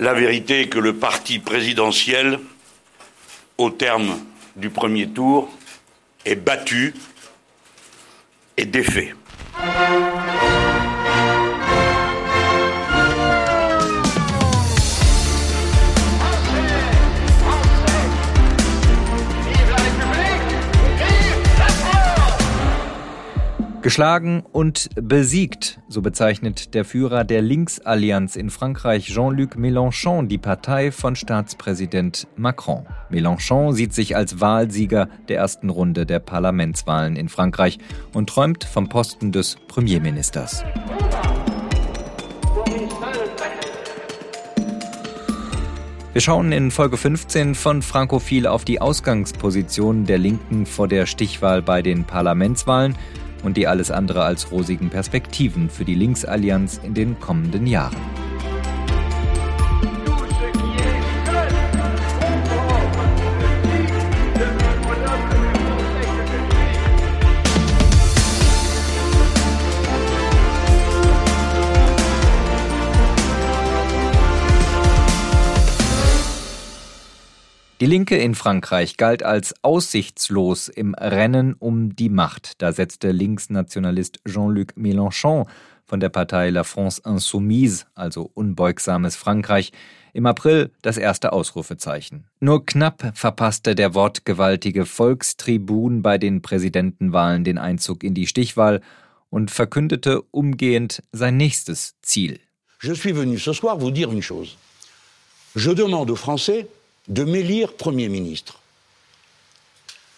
La vérité est que le parti présidentiel, au terme du premier tour, est battu et défait. Geschlagen und besiegt, so bezeichnet der Führer der Linksallianz in Frankreich Jean-Luc Mélenchon die Partei von Staatspräsident Macron. Mélenchon sieht sich als Wahlsieger der ersten Runde der Parlamentswahlen in Frankreich und träumt vom Posten des Premierministers. Wir schauen in Folge 15 von Frankophil auf die Ausgangsposition der Linken vor der Stichwahl bei den Parlamentswahlen und die alles andere als rosigen Perspektiven für die Linksallianz in den kommenden Jahren. Die Linke in Frankreich galt als aussichtslos im Rennen um die Macht. Da setzte Linksnationalist Jean-Luc Mélenchon von der Partei La France Insoumise, also unbeugsames Frankreich, im April das erste Ausrufezeichen. Nur knapp verpasste der wortgewaltige Volkstribun bei den Präsidentenwahlen den Einzug in die Stichwahl und verkündete umgehend sein nächstes Ziel. Je suis venu ce soir vous dire une chose. Je demande aux Français de m'élire Premier ministre.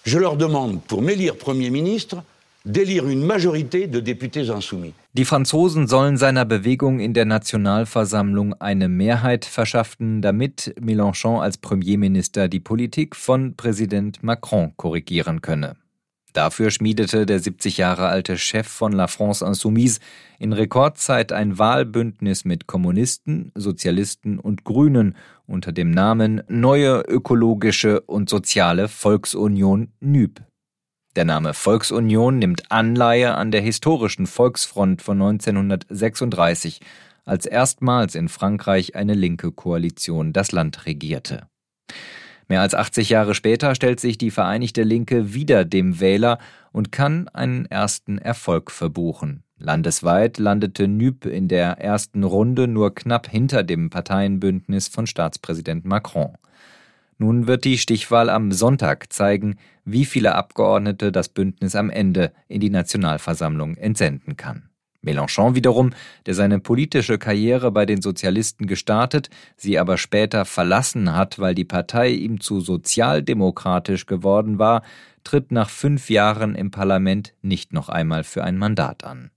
Je leur demande, pour m'élire Premier ministre, d'élire une majorité de députés insoumis. Die Franzosen sollen seiner Bewegung in der Nationalversammlung eine Mehrheit verschaffen, damit Mélenchon als Premierminister die Politik von Präsident Macron korrigieren könne. Dafür schmiedete der 70 Jahre alte Chef von La France Insoumise in Rekordzeit ein Wahlbündnis mit Kommunisten, Sozialisten und Grünen unter dem Namen Neue Ökologische und Soziale Volksunion NÜB. Der Name Volksunion nimmt Anleihe an der historischen Volksfront von 1936, als erstmals in Frankreich eine linke Koalition das Land regierte. Mehr als 80 Jahre später stellt sich die Vereinigte Linke wieder dem Wähler und kann einen ersten Erfolg verbuchen. Landesweit landete Nüb in der ersten Runde nur knapp hinter dem Parteienbündnis von Staatspräsident Macron. Nun wird die Stichwahl am Sonntag zeigen, wie viele Abgeordnete das Bündnis am Ende in die Nationalversammlung entsenden kann. Mélenchon wiederum, der seine politische Karriere bei den Sozialisten gestartet, sie aber später verlassen hat, weil die Partei ihm zu sozialdemokratisch geworden war, tritt nach fünf Jahren im Parlament nicht noch einmal für ein Mandat an.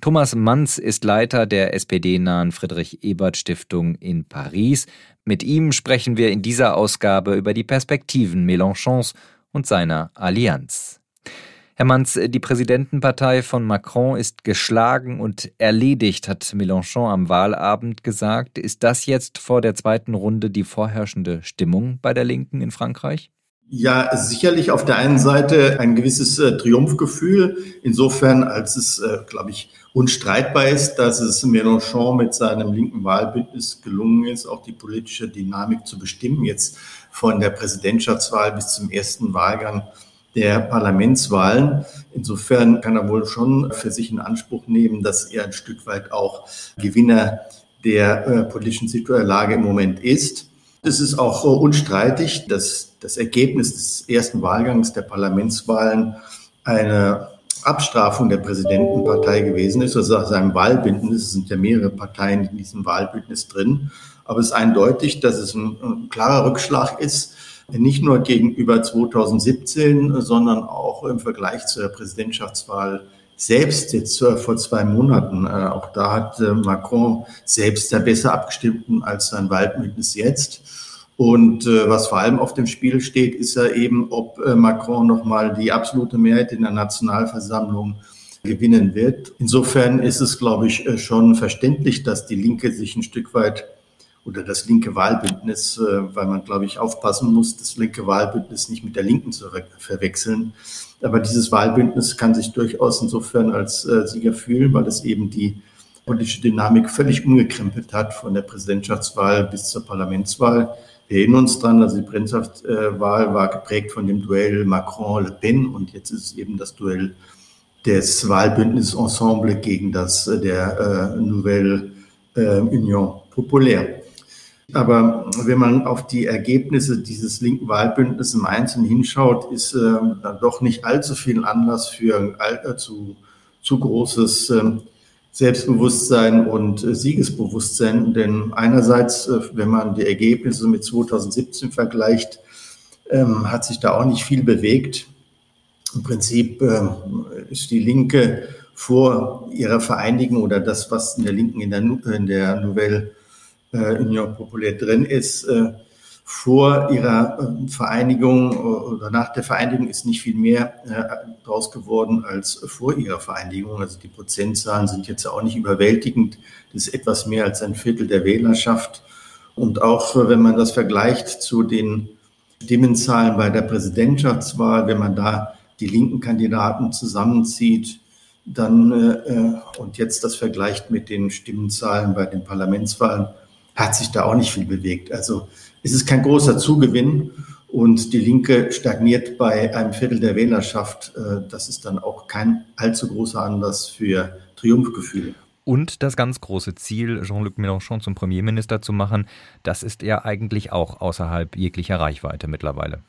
Thomas Manz ist Leiter der SPD-nahen Friedrich-Ebert-Stiftung in Paris. Mit ihm sprechen wir in dieser Ausgabe über die Perspektiven Mélenchons und seiner Allianz. Herr Manz, die Präsidentenpartei von Macron ist geschlagen und erledigt, hat Mélenchon am Wahlabend gesagt. Ist das jetzt vor der zweiten Runde die vorherrschende Stimmung bei der Linken in Frankreich? Ja, sicherlich auf der einen Seite ein gewisses äh, Triumphgefühl, insofern als es, äh, glaube ich, unstreitbar ist, dass es Mélenchon mit seinem linken Wahlbündnis gelungen ist, auch die politische Dynamik zu bestimmen, jetzt von der Präsidentschaftswahl bis zum ersten Wahlgang der Parlamentswahlen. Insofern kann er wohl schon für sich in Anspruch nehmen, dass er ein Stück weit auch Gewinner der äh, politischen Lage im Moment ist. Es ist auch äh, unstreitig, dass das Ergebnis des ersten Wahlgangs der Parlamentswahlen eine Abstrafung der Präsidentenpartei gewesen ist, also seinem Wahlbündnis. Es sind ja mehrere Parteien in diesem Wahlbündnis drin. Aber es ist eindeutig, dass es ein, ein klarer Rückschlag ist nicht nur gegenüber 2017, sondern auch im Vergleich zur Präsidentschaftswahl selbst jetzt vor zwei Monaten. Äh, auch da hat äh, Macron selbst ja besser abgestimmt als sein Waldbündnis jetzt. Und äh, was vor allem auf dem Spiel steht, ist ja eben, ob Macron nochmal die absolute Mehrheit in der Nationalversammlung gewinnen wird. Insofern ist es, glaube ich, schon verständlich, dass die Linke sich ein Stück weit oder das linke Wahlbündnis, äh, weil man, glaube ich, aufpassen muss, das linke Wahlbündnis nicht mit der Linken zu verwechseln. Aber dieses Wahlbündnis kann sich durchaus insofern als äh, Sieger fühlen, weil es eben die politische Dynamik völlig umgekrempelt hat, von der Präsidentschaftswahl bis zur Parlamentswahl. Wir erinnern uns dran, also die Präsidentschaftswahl war geprägt von dem Duell Macron-Le Pen und jetzt ist es eben das Duell des Wahlbündnisses Ensemble gegen das äh, der äh, Nouvelle äh, Union Populaire. Aber wenn man auf die Ergebnisse dieses linken Wahlbündnisses im Einzelnen hinschaut, ist äh, dann doch nicht allzu viel Anlass für äh, zu, zu großes äh, Selbstbewusstsein und äh, Siegesbewusstsein. Denn einerseits, äh, wenn man die Ergebnisse mit 2017 vergleicht, ähm, hat sich da auch nicht viel bewegt. Im Prinzip äh, ist die Linke vor ihrer Vereinigung oder das, was in der Linken in der, in der Nouvelle äh, Union Populaire drin ist, äh, vor ihrer äh, Vereinigung oder nach der Vereinigung ist nicht viel mehr äh, draus geworden als vor ihrer Vereinigung. Also die Prozentzahlen sind jetzt auch nicht überwältigend. Das ist etwas mehr als ein Viertel der Wählerschaft. Und auch wenn man das vergleicht zu den Stimmenzahlen bei der Präsidentschaftswahl, wenn man da die linken Kandidaten zusammenzieht, dann äh, und jetzt das vergleicht mit den Stimmenzahlen bei den Parlamentswahlen, hat sich da auch nicht viel bewegt. Also es ist kein großer Zugewinn und die Linke stagniert bei einem Viertel der Wählerschaft. Äh, das ist dann auch kein allzu großer Anlass für Triumphgefühle. Und das ganz große Ziel, Jean-Luc Mélenchon zum Premierminister zu machen, das ist er eigentlich auch außerhalb jeglicher Reichweite mittlerweile.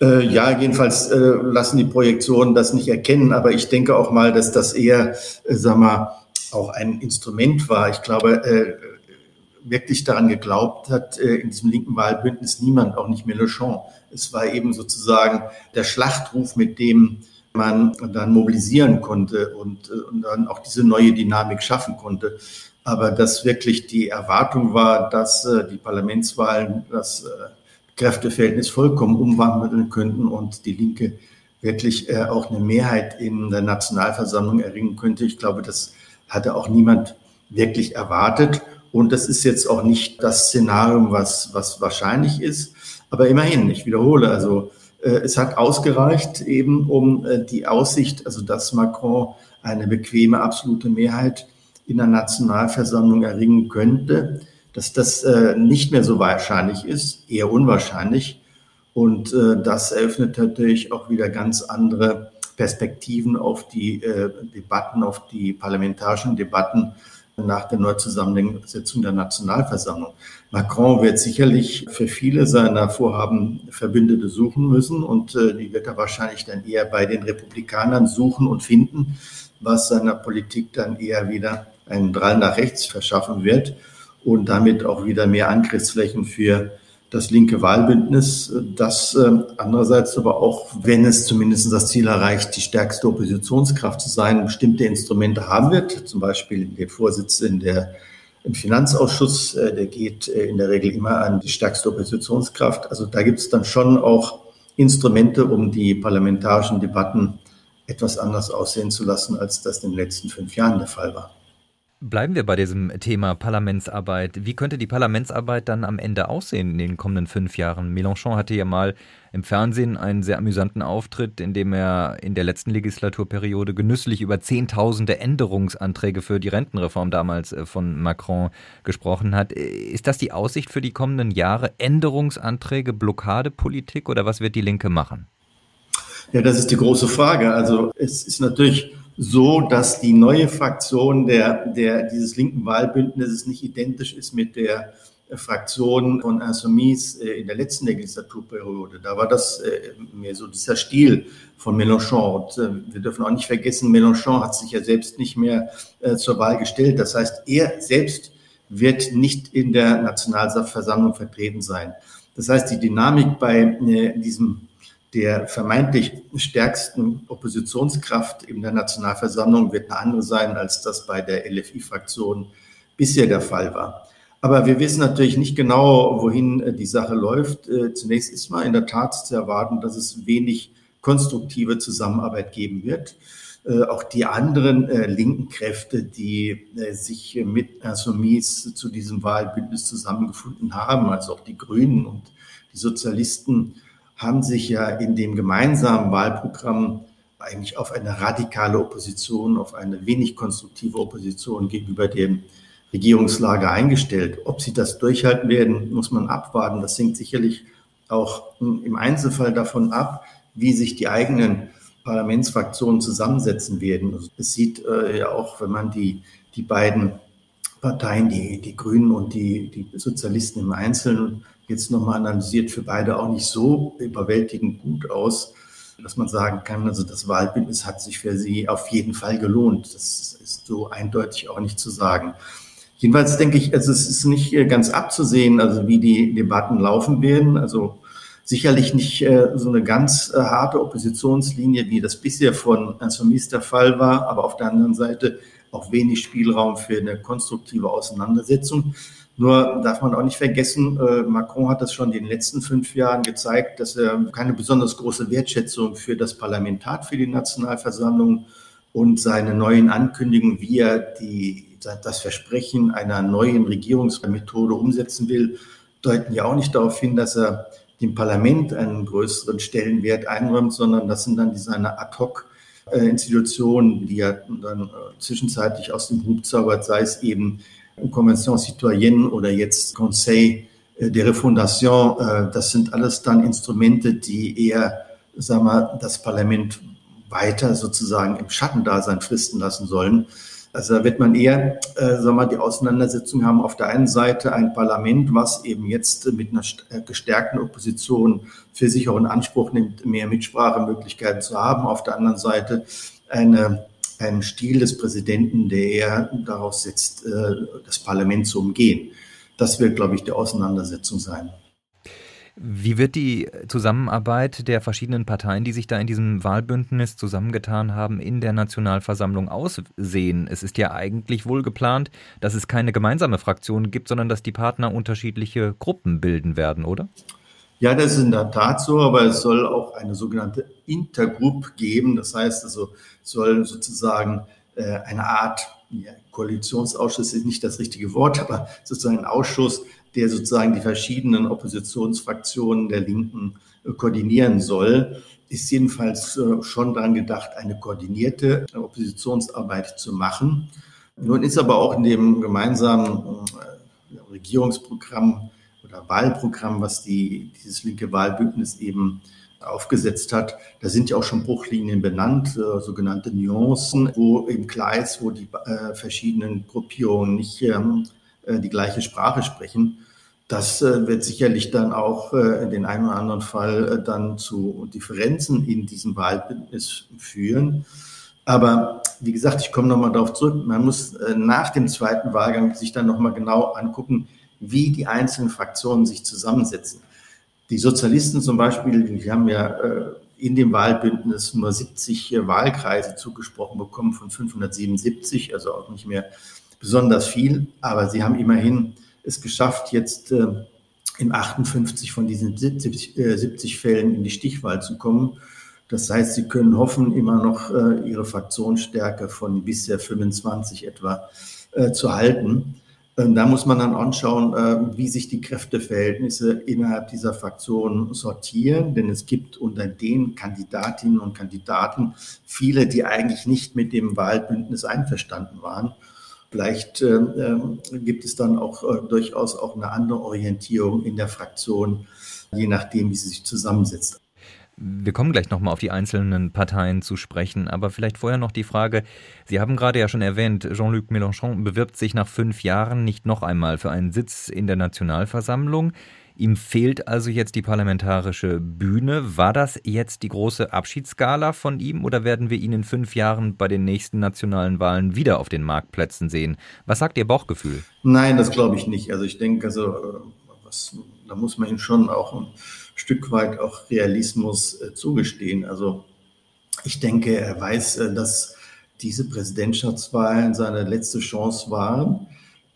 Äh, ja, jedenfalls äh, lassen die Projektionen das nicht erkennen, aber ich denke auch mal, dass das eher, äh, sag mal, auch ein Instrument war. Ich glaube, äh, wirklich daran geglaubt hat, äh, in diesem linken Wahlbündnis niemand, auch nicht Mélenchon. Es war eben sozusagen der Schlachtruf, mit dem man dann mobilisieren konnte und, äh, und dann auch diese neue Dynamik schaffen konnte. Aber dass wirklich die Erwartung war, dass äh, die Parlamentswahlen das Kräfteverhältnis vollkommen umwandeln könnten und die Linke wirklich auch eine Mehrheit in der Nationalversammlung erringen könnte. Ich glaube, das hatte auch niemand wirklich erwartet. Und das ist jetzt auch nicht das Szenario, was, was wahrscheinlich ist. Aber immerhin, ich wiederhole, also äh, es hat ausgereicht eben um äh, die Aussicht, also dass Macron eine bequeme absolute Mehrheit in der Nationalversammlung erringen könnte, dass das äh, nicht mehr so wahrscheinlich ist, eher unwahrscheinlich. Und äh, das eröffnet natürlich auch wieder ganz andere Perspektiven auf die äh, Debatten, auf die parlamentarischen Debatten nach der Neuzusammensetzung der Nationalversammlung. Macron wird sicherlich für viele seiner Vorhaben Verbündete suchen müssen und äh, die wird er wahrscheinlich dann eher bei den Republikanern suchen und finden, was seiner Politik dann eher wieder einen Drall nach rechts verschaffen wird und damit auch wieder mehr Angriffsflächen für das linke Wahlbündnis, das äh, andererseits aber auch, wenn es zumindest das Ziel erreicht, die stärkste Oppositionskraft zu sein, bestimmte Instrumente haben wird. Zum Beispiel der Vorsitz in der, im Finanzausschuss, äh, der geht äh, in der Regel immer an die stärkste Oppositionskraft. Also da gibt es dann schon auch Instrumente, um die parlamentarischen Debatten etwas anders aussehen zu lassen, als das in den letzten fünf Jahren der Fall war. Bleiben wir bei diesem Thema Parlamentsarbeit. Wie könnte die Parlamentsarbeit dann am Ende aussehen in den kommenden fünf Jahren? Mélenchon hatte ja mal im Fernsehen einen sehr amüsanten Auftritt, in dem er in der letzten Legislaturperiode genüsslich über zehntausende Änderungsanträge für die Rentenreform damals äh, von Macron gesprochen hat. Ist das die Aussicht für die kommenden Jahre? Änderungsanträge, Blockadepolitik oder was wird die Linke machen? Ja, das ist die große Frage. Also es ist natürlich so, dass die neue Fraktion der, der, dieses linken Wahlbündnisses nicht identisch ist mit der Fraktion von Insoumise äh, in der letzten Legislaturperiode. Da war das äh, mehr so dieser Stil von Mélenchon. Und äh, wir dürfen auch nicht vergessen, Mélenchon hat sich ja selbst nicht mehr zur Wahl gestellt. Das heißt, er selbst wird nicht in der Nationalversammlung vertreten sein. Das heißt, die Dynamik bei diesem der vermeintlich stärksten Oppositionskraft in der Nationalversammlung wird eine andere sein, als das bei der LFI-Fraktion bisher der Fall war. Aber wir wissen natürlich nicht genau, wohin äh, die Sache läuft. Äh, zunächst ist mal in der Tat zu erwarten, dass es wenig konstruktive Zusammenarbeit geben wird. Äh, auch die anderen linken Kräfte, die sich mit Insoumis zu diesem Wahlbündnis zusammengefunden haben, also auch die Grünen und die Sozialisten, haben sich ja in dem gemeinsamen Wahlprogramm eigentlich auf eine radikale Opposition, auf eine wenig konstruktive Opposition gegenüber dem Regierungslager eingestellt. Ob sie das durchhalten werden, muss man abwarten. Das hängt sicherlich auch im Einzelfall davon ab, wie sich die eigenen Parlamentsfraktionen zusammensetzen werden. Es sieht äh, ja auch, wenn man die, die beiden Parteien, die, die Grünen und die, die Sozialisten im Einzelnen jetzt nochmal analysiert, für beide auch nicht so überwältigend gut aus, dass man sagen kann, also das Wahlbündnis hat sich für sie auf jeden Fall gelohnt. Das ist so eindeutig auch nicht zu sagen. Jedenfalls denke ich, also es ist nicht äh, ganz abzusehen, also wie die Debatten laufen werden. Also sicherlich nicht äh, so eine ganz äh, harte Oppositionslinie, wie das bisher von Insoumis der Fall war, aber auf der anderen Seite auch wenig Spielraum für eine konstruktive Auseinandersetzung. Nur darf man auch nicht vergessen, äh, Macron hat das schon in den letzten fünf Jahren gezeigt, dass er keine besonders große Wertschätzung für das Parlament hat, für die Nationalversammlung und seine neuen Ankündigungen, wie er die, das Versprechen einer neuen Regierungsmethode umsetzen will, deuten ja auch nicht darauf hin, dass er dem Parlament einen größeren Stellenwert einräumt, sondern das sind dann seine Ad-Hoc-Institutionen, die er dann äh, zwischenzeitlich aus dem Hub zaubert, sei es eben Convention Citoyenne oder jetzt Conseil de Refondation. Äh, das sind alles dann Instrumente, die eher, sagen wir, das Parlament weiter sozusagen im Schattendasein fristen lassen sollen. Also da wird man eher, äh, sagen wir, die Auseinandersetzung haben auf der einen Seite ein Parlament, was eben jetzt mit einer äh, gestärkten Opposition für sich auch in Anspruch nimmt, mehr Mitsprachemöglichkeiten zu haben. Auf der anderen Seite eine, einen Stil des Präsidenten, der eher darauf setzt, äh, das Parlament zu umgehen. Das wird, glaube ich, die Auseinandersetzung sein. Wie wird die Zusammenarbeit der verschiedenen Parteien, die sich da in diesem Wahlbündnis zusammengetan haben, in der Nationalversammlung aussehen? Es ist ja eigentlich wohl geplant, dass es keine gemeinsame Fraktion gibt, sondern dass die Partner unterschiedliche Gruppen bilden werden, oder? Ja, das ist in der Tat so, aber es soll auch eine sogenannte Intergroup geben. Das heißt also, soll sozusagen äh, eine Art ja, Koalitionsausschuss ist nicht das richtige Wort, aber sozusagen ein Ausschuss, der sozusagen die verschiedenen Oppositionsfraktionen der Linken äh, koordinieren soll, ist jedenfalls äh, schon daran gedacht, eine koordinierte Oppositionsarbeit zu machen. Nun ist aber auch in dem gemeinsamen äh, Regierungsprogramm oder Wahlprogramm, was die, dieses linke Wahlbündnis eben aufgesetzt hat. Da sind ja auch schon Bruchlinien benannt, äh, sogenannte Nuancen, wo im Gleis, wo die äh, verschiedenen Gruppierungen nicht ähm, äh, die gleiche Sprache sprechen. Das äh, wird sicherlich dann auch äh, in den einen oder anderen Fall äh, dann zu Differenzen in diesem Wahlbündnis führen. Aber wie gesagt, ich komme nochmal darauf zurück. Man muss nach dem zweiten Wahlgang sich dann nochmal genau angucken, wie die einzelnen Fraktionen sich zusammensetzen. Die Sozialisten zum Beispiel, die haben ja in dem Wahlbündnis nur 70 Wahlkreise zugesprochen bekommen von 577, also auch nicht mehr besonders viel, aber sie haben immerhin es geschafft, jetzt äh, in 58 von diesen 70, äh, 70 Fällen in die Stichwahl zu kommen. Das heißt, sie können hoffen, immer noch äh, ihre Fraktionsstärke von bisher 25 etwa äh, zu halten. Ähm, da muss man dann anschauen, äh, wie sich die Kräfteverhältnisse innerhalb dieser Fraktion sortieren, denn es gibt unter den Kandidatinnen und Kandidaten viele, die eigentlich nicht mit dem Wahlbündnis einverstanden waren. Vielleicht äh, ähm, gibt es dann auch äh, durchaus auch eine andere Orientierung in der Fraktion, je nachdem, wie sie sich zusammensetzt. Wir kommen gleich nochmal auf die einzelnen Parteien zu sprechen, aber vielleicht vorher noch die Frage, Sie haben gerade ja schon erwähnt, Jean-Luc Mélenchon bewirbt sich nach fünf Jahren nicht noch einmal für einen Sitz in der Nationalversammlung. Ihm fehlt also jetzt die parlamentarische Bühne. War das jetzt die große Abschiedsgala von ihm oder werden wir ihn in fünf Jahren bei den nächsten nationalen Wahlen wieder auf den Marktplätzen sehen? Was sagt Ihr Bauchgefühl? Nein, das glaube ich nicht. Also ich denke, also äh, was, da muss man ihm schon auch Stück weit auch Realismus äh, zugestehen. Also ich denke, er weiß, äh, dass diese Präsidentschaftswahlen seine letzte Chance waren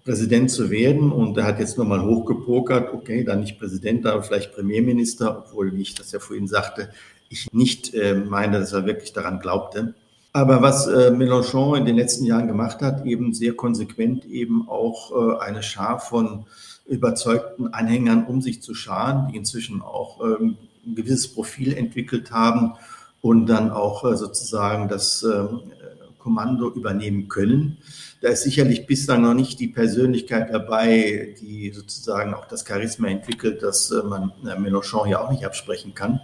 Präsident zu werden. Und er hat jetzt nochmal hochgepokert, okay, dann nicht Präsident, aber vielleicht Premierminister, obwohl, wie ich das ja vorhin sagte, ich nicht äh, meine, dass er wirklich daran glaubte. Aber was äh, Mélenchon in den letzten Jahren gemacht hat, eben sehr konsequent eben auch äh, eine Schar von überzeugten Anhängern um sich zu scharen, die inzwischen auch ähm, ein gewisses Profil entwickelt haben und dann auch äh, sozusagen das ähm, Kommando übernehmen können. Da ist sicherlich bislang noch nicht die Persönlichkeit dabei, die sozusagen auch das Charisma entwickelt, das äh, man Mélenchon ja auch nicht absprechen kann.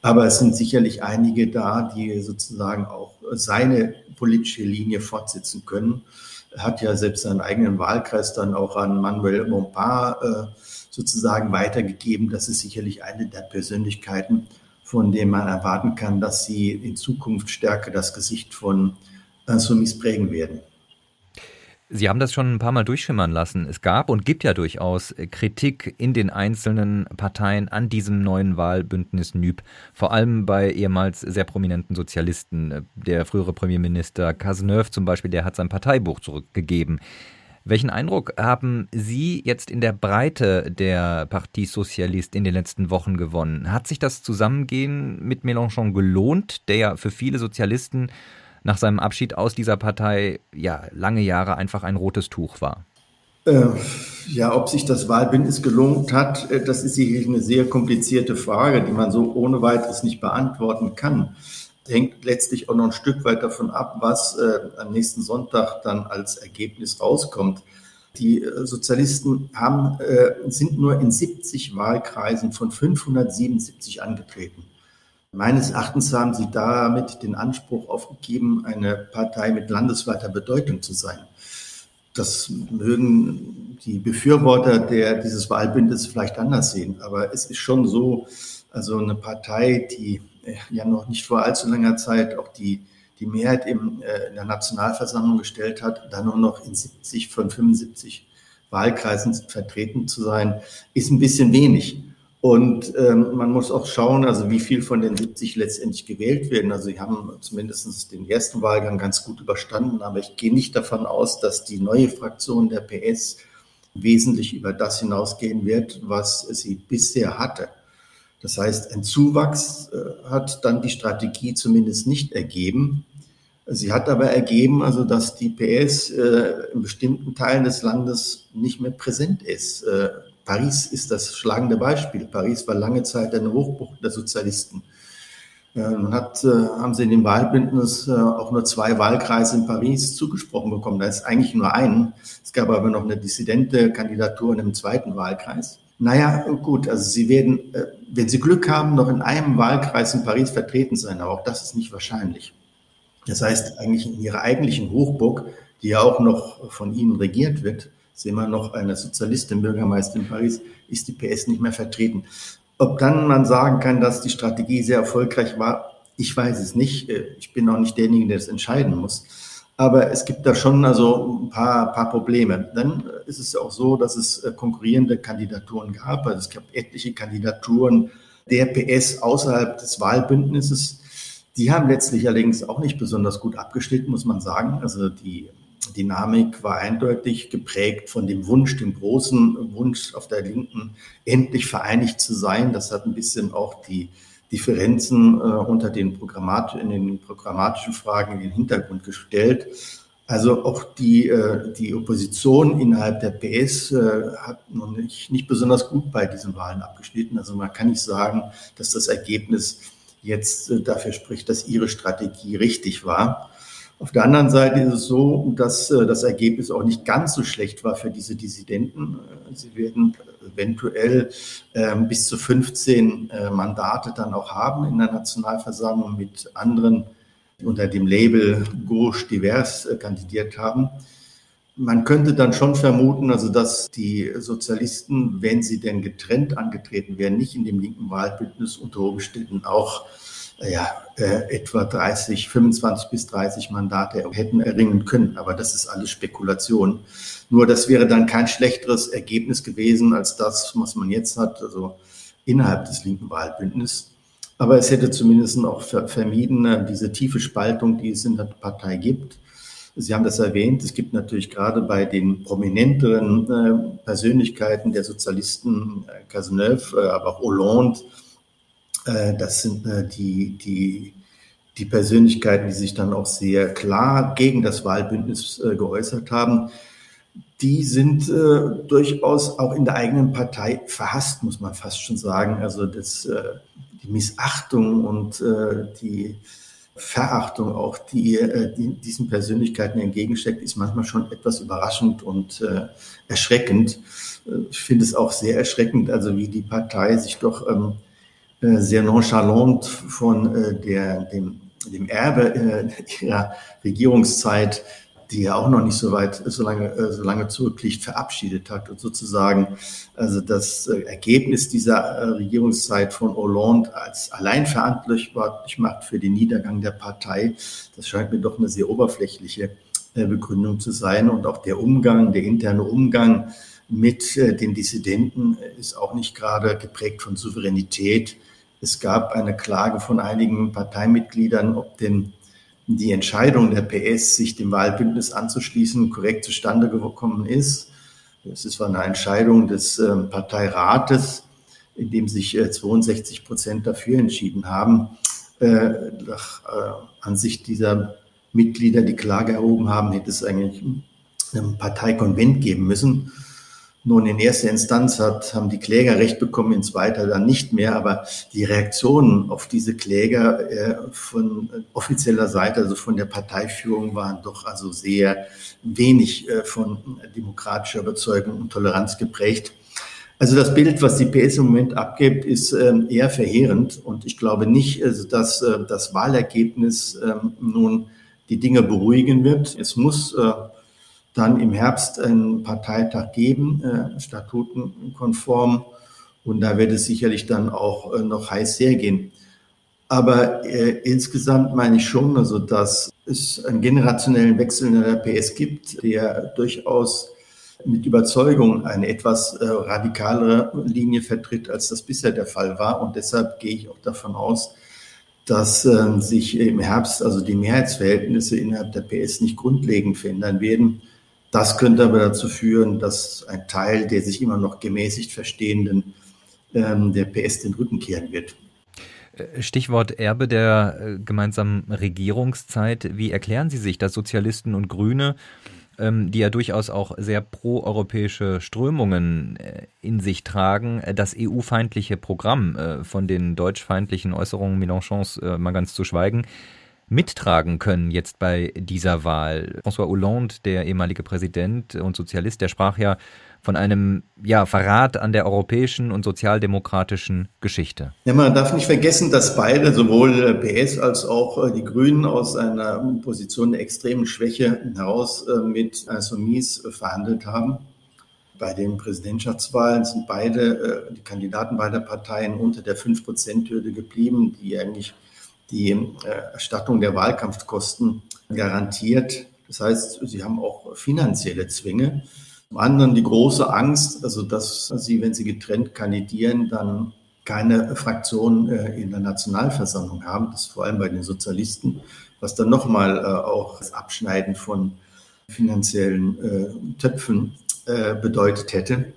Aber es sind sicherlich einige da, die sozusagen auch seine politische Linie fortsetzen können. Hat ja selbst seinen eigenen Wahlkreis dann auch an Manuel Bompard äh, sozusagen weitergegeben. Das ist sicherlich eine der Persönlichkeiten, von denen man erwarten kann, dass sie in Zukunft stärker das Gesicht von Insoumis prägen werden. Sie haben das schon ein paar Mal durchschimmern lassen. Es gab und gibt ja durchaus Kritik in den einzelnen Parteien an diesem neuen Wahlbündnis NÜB, vor allem bei ehemals sehr prominenten Sozialisten. Der frühere Premierminister Cazeneuve zum Beispiel, der hat sein Parteibuch zurückgegeben. Welchen Eindruck haben Sie jetzt in der Breite der Partie Socialiste in den letzten Wochen gewonnen? Hat sich das Zusammengehen mit Mélenchon gelohnt, der ja für viele Sozialisten nach seinem Abschied aus dieser Partei ja lange Jahre einfach ein rotes Tuch war? Äh, ja, ob sich das Wahlbündnis gelohnt hat, äh, das ist sicherlich eine sehr komplizierte Frage, die man so ohne weiteres nicht beantworten kann. Hängt letztlich auch noch ein Stück weit davon ab, was äh, am nächsten Sonntag dann als Ergebnis rauskommt. Die äh, Sozialisten haben, äh, sind nur in 70 Wahlkreisen von 577 angetreten. Meines Erachtens haben sie damit den Anspruch aufgegeben, eine Partei mit landesweiter Bedeutung zu sein. Das mögen die Befürworter der, dieses Wahlbündes vielleicht anders sehen, aber es ist schon so, also eine Partei, die äh, ja noch nicht vor allzu langer Zeit auch die, die Mehrheit im, äh, in der Nationalversammlung gestellt hat, da nur noch in 70 von 75 Wahlkreisen vertreten zu sein, ist ein bisschen wenig. Und ähm, man muss auch schauen, also wie viel von den 70 letztendlich gewählt werden. Also sie haben zumindest den ersten Wahlgang ganz gut überstanden, aber ich gehe nicht davon aus, dass die neue Fraktion der PS wesentlich über das hinausgehen wird, was sie bisher hatte. Das heißt, ein Zuwachs äh, hat dann die Strategie zumindest nicht ergeben. Sie hat aber ergeben, also dass die PS äh, in bestimmten Teilen des Landes nicht mehr präsent ist. Äh, Paris ist das schlagende Beispiel. Paris war lange Zeit eine Hochburg der Sozialisten. Man hat, äh, haben sie in dem Wahlbündnis äh, auch nur zwei Wahlkreise in Paris zugesprochen bekommen. Da ist eigentlich nur einen. Es gab aber noch eine dissidente Kandidatur in einem zweiten Wahlkreis. Naja, gut, also sie werden, äh, wenn sie Glück haben, noch in einem Wahlkreis in Paris vertreten sein, aber auch das ist nicht wahrscheinlich. Das heißt, eigentlich in ihrer eigentlichen Hochburg, die ja auch noch von ihnen regiert wird, ist immer noch eine Sozialistin Bürgermeisterin in Paris, ist die PS nicht mehr vertreten. Ob dann man sagen kann, dass die Strategie sehr erfolgreich war, ich weiß es nicht. Äh, ich bin auch nicht derjenige, der das entscheiden muss. Aber es gibt da schon also ein paar, paar Probleme. Dann ist es auch so, dass es äh, konkurrierende Kandidaturen gab. Also es gab etliche Kandidaturen der PS außerhalb des Wahlbündnisses. Die haben letztlich allerdings auch nicht besonders gut abgeschnitten, muss man sagen. Also die Dynamik war eindeutig geprägt von dem Wunsch, dem großen Wunsch auf der Linken, endlich vereinigt zu sein. Das hat ein bisschen auch die Differenzen äh, unter den, Programmat in den programmatischen Fragen in den Hintergrund gestellt. Also auch die, äh, die Opposition innerhalb der PS äh, hat noch nicht, nicht besonders gut bei diesen Wahlen abgeschnitten. Also man kann nicht sagen, dass das Ergebnis jetzt äh, dafür spricht, dass ihre Strategie richtig war. Auf der anderen Seite ist es so, dass äh, das Ergebnis auch nicht ganz so schlecht war für diese Dissidenten. Äh, sie werden eventuell ähm, bis zu 15 äh, Mandate dann auch haben in der Nationalversammlung mit anderen, unter dem Label Gauche divers kandidiert haben. Man könnte dann schon vermuten, also dass die Sozialisten, wenn sie denn getrennt angetreten wären, nicht in dem linken Wahlbündnis unter Umständen auch ja, äh, etwa 30, 25 bis 30 Mandate hätten erringen können. Aber das ist alles Spekulation. Nur das wäre dann kein schlechteres Ergebnis gewesen als das, was man jetzt hat, also innerhalb des linken Wahlbündnisses. Aber es hätte zumindest auch vermieden, äh, diese tiefe Spaltung, die es in der Partei gibt. Sie haben das erwähnt, es gibt natürlich gerade bei den prominenteren äh, Persönlichkeiten der Sozialisten, äh, Cazeneuve, aber auch Hollande, äh, das sind äh, die, die, die Persönlichkeiten, die sich dann auch sehr klar gegen das Wahlbündnis äh, geäußert haben. Die sind äh, durchaus auch in der eigenen Partei verhasst, muss man fast schon sagen. Also das, äh, die Missachtung und die Verachtung auch, die, die diesen Persönlichkeiten entgegensteckt, ist manchmal schon etwas überraschend und äh, erschreckend. Ich finde es auch sehr erschreckend, also wie die Partei sich doch ähm, äh, sehr nonchalant von äh, der, dem, dem Erbe äh, ihrer Regierungszeit die ja auch noch nicht so weit, so lange, äh, so lange zurückliegt, verabschiedet hat und sozusagen also das äh, Ergebnis dieser äh, Regierungszeit von Hollande als allein verantwortlich macht für den Niedergang der Partei. Das scheint mir doch eine sehr oberflächliche Begründung zu sein und auch der Umgang, der interne Umgang mit den Dissidenten ist auch nicht gerade geprägt von Souveränität. Es gab eine Klage von einigen Parteimitgliedern, ob denn die Entscheidung der PS, sich dem Wahlbündnis anzuschließen, korrekt zustande gekommen ist. Es ist eine Entscheidung des äh, Parteirates, in dem sich äh, 62 Prozent dafür entschieden haben. Äh, nach äh, Ansicht dieser Mitglieder, die Klage erhoben haben, hätte es eigentlich einen Parteikonvent geben müssen. Nun, in erster Instanz hat, haben die Kläger Recht bekommen, in zweiter dann nicht mehr, aber die Reaktionen auf diese Kläger äh, von offizieller Seite, also von der Parteiführung, waren doch also sehr wenig äh, von demokratischer Überzeugung und Toleranz geprägt. Also das Bild, was die PS im Moment abgibt, ist ähm, eher verheerend und ich glaube nicht, also dass äh, das Wahlergebnis ähm, nun die Dinge beruhigen wird. Es muss äh, dann im Herbst einen Parteitag geben, äh, statutenkonform. Und da wird es sicherlich dann auch äh, noch heiß hergehen. Aber äh, insgesamt meine ich schon, also dass es einen generationellen Wechsel in der PS gibt, der durchaus mit Überzeugung eine etwas äh, radikalere Linie vertritt, als das bisher der Fall war. Und deshalb gehe ich auch davon aus, dass äh, sich im Herbst also die Mehrheitsverhältnisse innerhalb der PS nicht grundlegend verändern werden das könnte aber dazu führen, dass ein Teil der sich immer noch gemäßigt Verstehenden ähm, der PS den Rücken kehren wird. Äh, Stichwort Erbe der äh, gemeinsamen Regierungszeit. Wie erklären Sie sich, dass Sozialisten und Grüne, ähm, die ja durchaus auch sehr proeuropäische Strömungen äh, in sich tragen, das EU-feindliche Programm von den deutschfeindlichen Äußerungen Mélenchons mal ganz zu schweigen, mittragen können jetzt bei dieser Wahl. François Hollande, der ehemalige Präsident und Sozialist, der sprach ja von einem ja, Verrat an der europäischen und sozialdemokratischen Geschichte. Ja, man darf nicht vergessen, dass beide, sowohl PS als auch äh, die Grünen, aus einer Position der extremen Schwäche heraus äh, mit Insoumis verhandelt haben. Bei den Präsidentschaftswahlen sind beide, äh, die Kandidaten beider Parteien unter der 5-Prozent-Hürde geblieben, die eigentlich die äh, Erstattung der Wahlkampfkosten garantiert. Das heißt, sie haben auch finanzielle Zwänge. Zum anderen die große Angst, also dass sie, wenn sie getrennt kandidieren, dann keine Fraktion äh, in der Nationalversammlung haben. Das ist vor allem bei den Sozialisten, was dann nochmal äh, auch das Abschneiden von finanziellen Töpfen bedeutet hätte.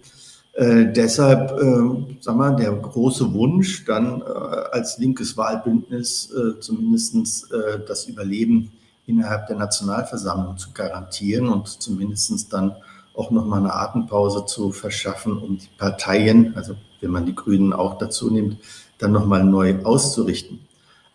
Äh, deshalb, äh, sag mal, der große Wunsch, dann äh, als linkes Wahlbündnis äh, zumindest äh, das Überleben innerhalb der Nationalversammlung zu garantieren und zumindest dann auch nochmal eine Atempause zu verschaffen, um die Parteien, also wenn man die Grünen auch dazu nimmt, dann nochmal neu auszurichten.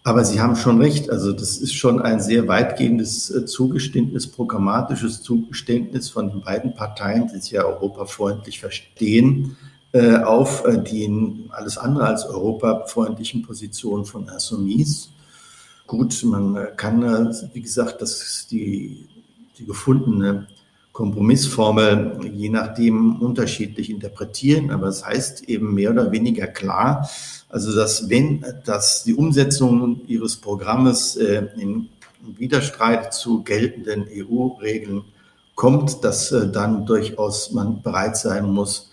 Aber Sie haben schon recht. Also das ist schon ein sehr weitgehendes äh, Zugeständnis, programmatisches Zugeständnis von den beiden Parteien, die sich ja europafreundlich verstehen, äh, auf äh, die alles andere als europafreundlichen Positionen von Insoumis. Gut, man kann, wie gesagt, das die, die gefundene Kompromissformel je nachdem unterschiedlich interpretieren, aber es heißt eben mehr oder weniger klar, also dass wenn das die Umsetzung ihres Programmes äh, in Widerstreit zu geltenden EU-Regeln kommt, dass äh, dann durchaus man bereit sein muss,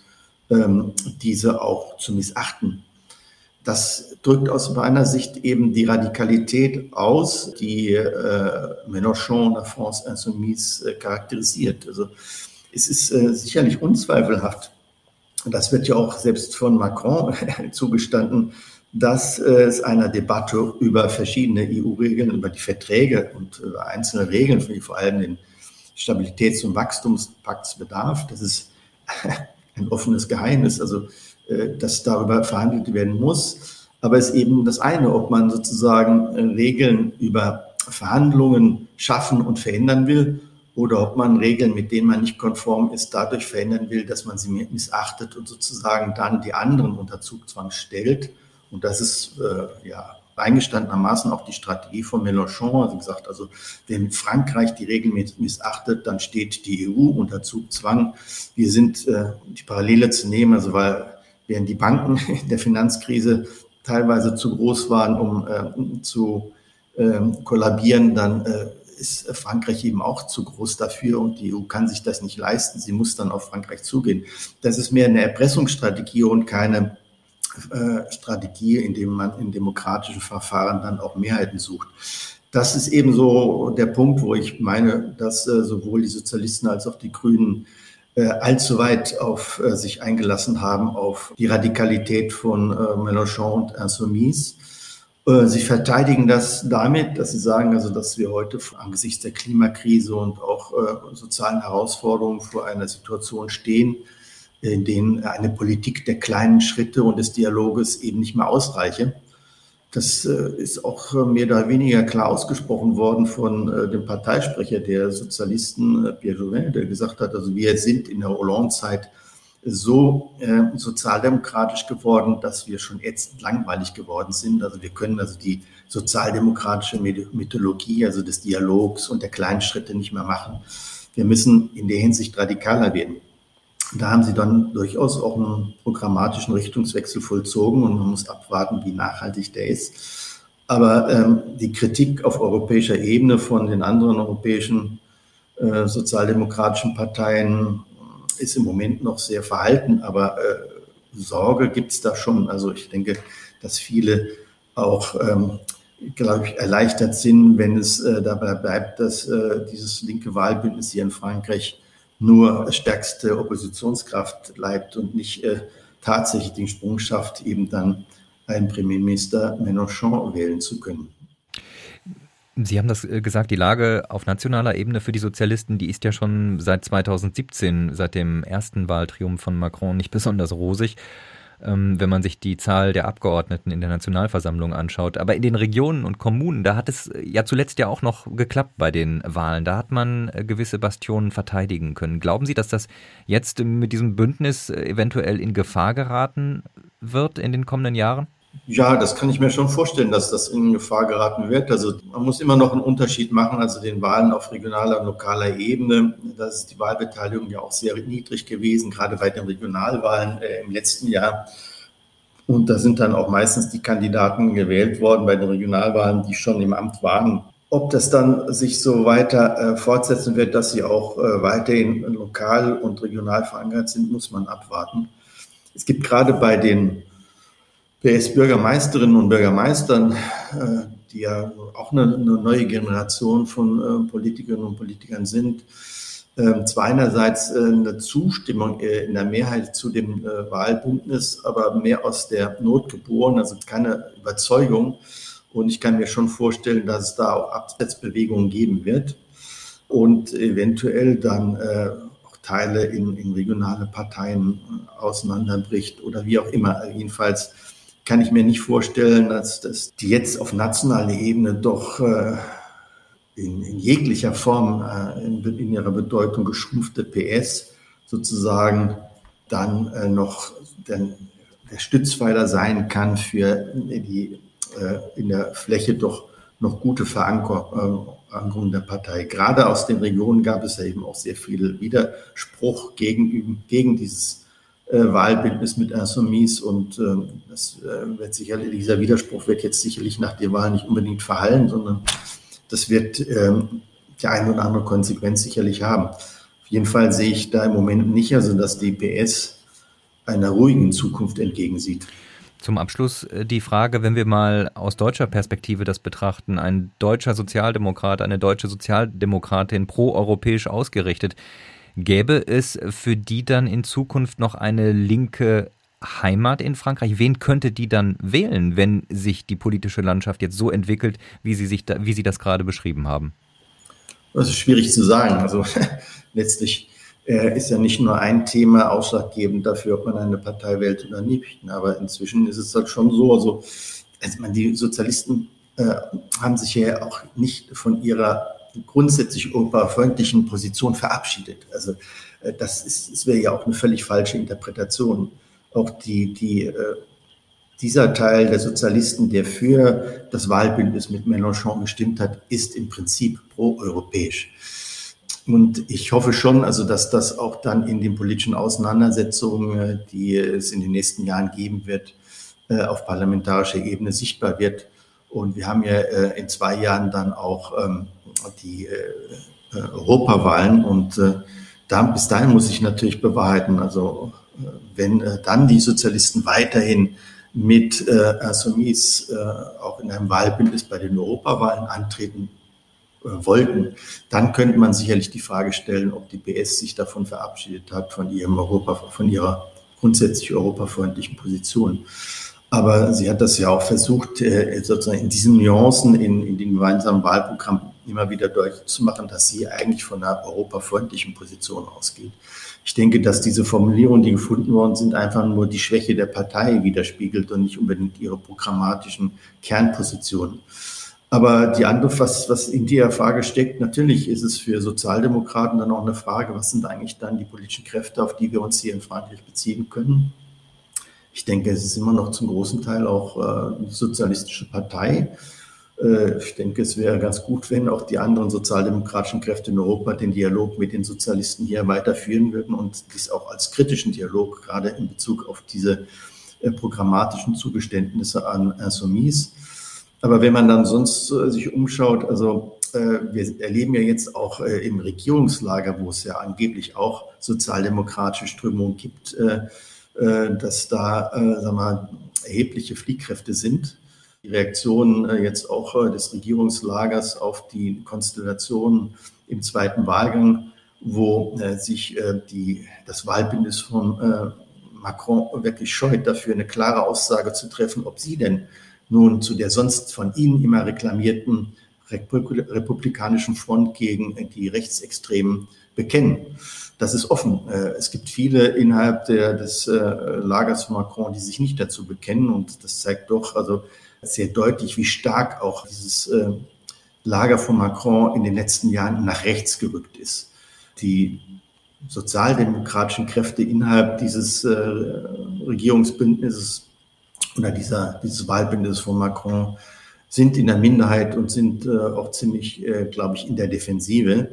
ähm, diese auch zu missachten. Das drückt aus meiner Sicht eben die Radikalität aus, die äh, Mélenchon, la France Insoumise äh, charakterisiert. Also es ist äh, sicherlich unzweifelhaft, das wird ja auch selbst von Macron zugestanden, dass es einer Debatte über verschiedene EU-Regeln, über die Verträge und über einzelne Regeln, vor allem den Stabilitäts- und Wachstumspakts bedarf. Das ist ein offenes Geheimnis. Also äh, dass darüber verhandelt werden muss. Aber es ist eben das eine, ob man sozusagen äh, Regeln über Verhandlungen schaffen und verändern will oder ob man Regeln, mit denen man nicht konform ist, dadurch verändern will, dass man sie missachtet und sozusagen dann die anderen unter Zugzwang stellt. Und das ist äh, ja eingestandenermaßen auch die Strategie von Mélenchon. Also gesagt, also wenn Frankreich die Regeln missachtet, dann steht die EU unter Zugzwang. Wir sind äh, die Parallele zu nehmen, also weil während die Banken in der Finanzkrise teilweise zu groß waren, um äh, zu äh, kollabieren, dann äh, ist Frankreich eben auch zu groß dafür und die EU kann sich das nicht leisten. Sie muss dann auf Frankreich zugehen. Das ist mehr eine Erpressungsstrategie und keine äh, Strategie, indem man in demokratischen Verfahren dann auch Mehrheiten sucht. Das ist eben so der Punkt, wo ich meine, dass äh, sowohl die Sozialisten als auch die Grünen äh, allzu weit auf äh, sich eingelassen haben, auf die Radikalität von äh, Mélenchon und Insoumise. Äh, sie verteidigen das damit, dass sie sagen, also, dass wir heute angesichts der Klimakrise und auch sozialen Herausforderungen vor einer Situation stehen, in denen eine Politik der kleinen Schritte und des Dialoges eben nicht mehr ausreiche. Das äh, ist auch äh, mehr oder weniger klar ausgesprochen worden von äh, dem Parteisprecher der Sozialisten, Pierre Jouvin, der gesagt hat, also wir sind in der Hollande-Zeit so äh, sozialdemokratisch geworden, dass wir schon jetzt langweilig geworden sind. Also wir können also die sozialdemokratische Mythologie, also des Dialogs und der kleinen Schritte nicht mehr machen. Wir müssen in der Hinsicht radikaler werden. Da haben sie dann durchaus auch einen programmatischen Richtungswechsel vollzogen und man muss abwarten, wie nachhaltig der ist. Aber ähm, die Kritik auf europäischer Ebene von den anderen europäischen äh, sozialdemokratischen Parteien ist im Moment noch sehr verhalten, aber äh, Sorge gibt es da schon. Also ich denke, dass viele auch, ähm, glaube ich, erleichtert sind, wenn es äh, dabei bleibt, dass äh, dieses linke Wahlbündnis hier in Frankreich nur stärkste Oppositionskraft bleibt und nicht äh, tatsächlich den Sprung schafft, eben dann einen Premierminister Mélenchon wählen zu können. Sie haben das äh, gesagt, die Lage auf nationaler Ebene für die Sozialisten, die ist ja schon seit 2017, seit dem ersten Wahltriumph von Macron, nicht besonders rosig. Ähm, wenn man sich die Zahl der Abgeordneten in der Nationalversammlung anschaut. Aber in den Regionen und Kommunen, da hat es äh, ja zuletzt ja auch noch geklappt bei den Wahlen. Da hat man äh, gewisse Bastionen verteidigen können. Glauben Sie, dass das jetzt mit diesem Bündnis eventuell in Gefahr geraten wird in den kommenden Jahren? Ja, das kann ich mir schon vorstellen, dass das in Gefahr geraten wird. Also man muss immer noch einen Unterschied machen, also den Wahlen auf regionaler und lokaler Ebene. Da ist die Wahlbeteiligung ja auch sehr niedrig gewesen, gerade bei den Regionalwahlen äh, im letzten Jahr. Und da sind dann auch meistens die Kandidaten gewählt worden bei den Regionalwahlen, die schon im Amt waren. Ob das dann sich so weiter äh, fortsetzen wird, dass sie auch äh, weiterhin lokal und regional verankert sind, muss man abwarten. Es gibt gerade bei den PS-Bürgermeisterinnen und Bürgermeistern, äh, die ja auch eine, neue Generation von äh, Politikerinnen und Politikern sind, ähm, zwar einerseits äh, eine Zustimmung in der Mehrheit zu dem Wahlbündnis, aber mehr aus der Not geboren, also keine Überzeugung. Und ich kann mir schon vorstellen, dass es da auch Absetzbewegungen geben wird und eventuell dann auch Teile in, in regionale Parteien auseinanderbricht oder wie auch immer. Jedenfalls kann ich mir nicht vorstellen, dass, die jetzt auf nationaler Ebene doch äh, in, in, jeglicher Form äh, in, in, ihrer Bedeutung geschrumpfte PS sozusagen dann äh, noch den, der Stützpfeiler sein kann für die äh, in der Fläche doch noch gute Verankerung äh, der Partei. Gerade aus den Regionen gab es ja eben auch sehr viel Widerspruch gegen, gegen dieses äh, Wahlbildnis mit Insoumise und äh, das äh, wird sicherlich, dieser Widerspruch wird jetzt sicherlich nach der Wahl nicht unbedingt verhallen, sondern das wird ähm, die eine oder andere Konsequenz sicherlich haben. Auf jeden Fall sehe ich da im Moment nicht, also dass die PS einer ruhigen Zukunft entgegensieht. Zum Abschluss die Frage, wenn wir mal aus deutscher Perspektive das betrachten, ein deutscher Sozialdemokrat, eine deutsche Sozialdemokratin proeuropäisch ausgerichtet, Gäbe es für die dann in Zukunft noch eine linke Heimat in Frankreich? Wen könnte die dann wählen, wenn sich die politische Landschaft jetzt so entwickelt, wie Sie, sich da, wie Sie das gerade beschrieben haben? Das ist schwierig zu sagen. Also letztlich äh, ist ja nicht nur ein Thema ausschlaggebend dafür, ob man eine Partei wählt oder nicht. Aber inzwischen ist es halt schon so, also, also man, die Sozialisten äh, haben sich ja auch nicht von ihrer grundsätzlich europafreundlichen Position verabschiedet. Also äh, das ist, das wäre ja auch eine völlig falsche Interpretation. Auch die, die, äh, dieser Teil der Sozialisten, der für das Wahlbündnis mit Mélenchon gestimmt hat, ist im Prinzip pro-europäisch. Und ich hoffe schon, also dass das auch dann in den politischen Auseinandersetzungen, die es in den nächsten Jahren geben wird, äh, auf parlamentarischer Ebene sichtbar wird. Und wir haben ja äh, in zwei Jahren dann auch ähm, die äh, Europawahlen und da, bis dahin muss ich natürlich bewahrheiten. Also wenn dann die Sozialisten weiterhin mit äh, Assomis auch in einem Wahlbündnis bei den Europawahlen antreten äh, wollten, dann könnte man sicherlich die Frage stellen, ob die PS sich davon verabschiedet hat, von ihrem Europa, von ihrer grundsätzlich europafreundlichen Position. Aber sie hat das ja auch versucht, äh, sozusagen in diesen Nuancen, in, in den gemeinsamen Wahlprogramm immer wieder deutlich zu machen, dass sie eigentlich von einer europafreundlichen Position ausgeht. Ich denke, dass diese Formulierungen, die gefunden worden sind, einfach nur die Schwäche der Partei widerspiegelt und nicht unbedingt ihre programmatischen Kernpositionen. Aber die andere, was, was in der Frage steckt, natürlich ist es für Sozialdemokraten dann auch eine Frage, was sind eigentlich dann die politischen Kräfte, auf die wir uns hier in Frankreich beziehen können. Ich denke, es ist immer noch zum großen Teil auch äh, die sozialistische Partei. Äh, ich denke, es wäre ganz gut, wenn auch die anderen sozialdemokratischen Kräfte in Europa den Dialog mit den Sozialisten hier weiterführen würden und dies auch als kritischen Dialog, gerade in Bezug auf diese äh, programmatischen Zugeständnisse an Insoumise. Aber wenn man dann sonst äh, sich umschaut, also äh, wir erleben ja jetzt auch äh, im Regierungslager, wo es ja angeblich auch sozialdemokratische Strömungen gibt, äh, äh dass da äh, sagen wir, erhebliche Fliehkräfte sind. Die Reaktion jetzt auch des Regierungslagers auf die Konstellation im zweiten Wahlgang, wo sich die, das Wahlbündnis von Macron wirklich scheut, dafür eine klare Aussage zu treffen, ob sie denn nun zu der sonst von Ihnen immer reklamierten republikanischen Front gegen die Rechtsextremen bekennen. Das ist offen. Äh, es gibt viele innerhalb der, des äh, Lagers von Macron, die sich nicht dazu bekennen. Und das zeigt doch also sehr deutlich, wie stark auch dieses äh, Lager von Macron in den letzten Jahren nach rechts gerückt ist. Die sozialdemokratischen Kräfte innerhalb dieses Regierungsbündnisses oder dieser, dieses Wahlbündnis von Macron sind in der Minderheit und sind äh, auch ziemlich, äh, glaube ich, in der Defensive.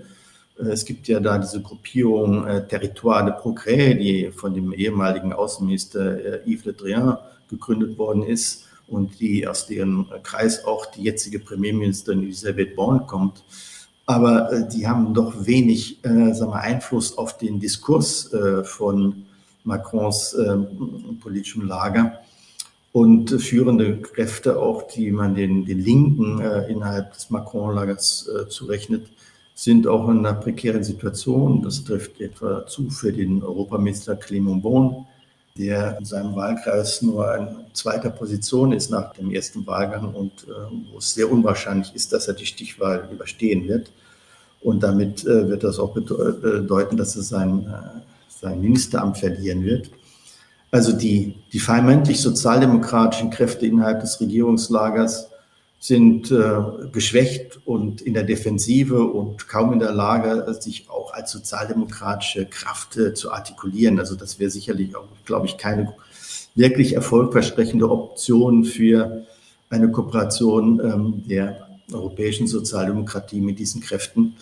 Äh, es gibt ja da diese Gruppierung äh, Territoire de Progrès, die von dem ehemaligen Außenminister äh, Yves Le Drian gegründet worden ist und die aus deren Kreis auch die jetzige Premierministerin Elisabeth Born kommt. Aber äh, die haben doch wenig äh, sagen wir, Einfluss auf den Diskurs äh, von Macrons äh, politischem Lager und führende Kräfte auch, die man den, den Linken äh, innerhalb des Macron-Lagers äh, zurechnet, sind auch in einer prekären Situation. Das trifft etwa zu für den Europaminister Clément Bon, der in seinem Wahlkreis nur in zweiter Position ist nach dem ersten Wahlgang und äh, wo es sehr unwahrscheinlich ist, dass er die Stichwahl überstehen wird. Und damit äh, wird das auch bedeuten, dass er sein, äh, sein Ministeramt verlieren wird. Also die, die vermeintlich sozialdemokratischen Kräfte innerhalb des Regierungslagers sind äh, geschwächt und in der Defensive und kaum in der Lage, sich auch als sozialdemokratische Kraft äh, zu artikulieren. Also das wäre sicherlich auch, glaube ich, keine wirklich erfolgversprechende Option für eine Kooperation ähm, der europäischen Sozialdemokratie mit diesen Kräften.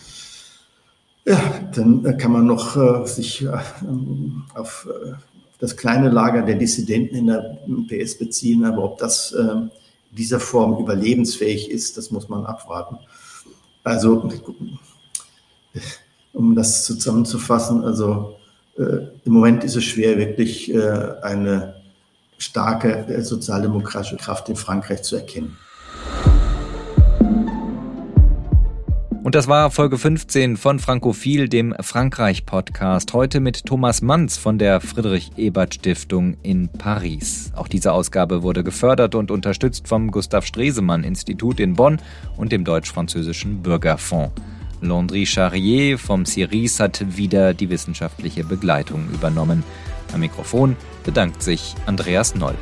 Ja, dann kann man noch äh, sich äh, auf äh, das kleine Lager der Dissidenten in der PS beziehen. Aber ob das äh, dieser Form überlebensfähig ist, das muss man abwarten. Also, um das zusammenzufassen, also äh, im Moment ist es schwer, wirklich äh, eine starke äh, sozialdemokratische Kraft in Frankreich zu erkennen. Und das war Folge 15 von Frankophil, dem Frankreich-Podcast. Heute mit Thomas Manz von der Friedrich-Ebert-Stiftung in Paris. Auch diese Ausgabe wurde gefördert und unterstützt vom Gustav Stresemann-Institut in Bonn und dem Deutsch-Französischen Bürgerfonds. Landry Charrier vom CIRIS hat wieder die wissenschaftliche Begleitung übernommen. Am Mikrofon bedankt sich Andreas Noll.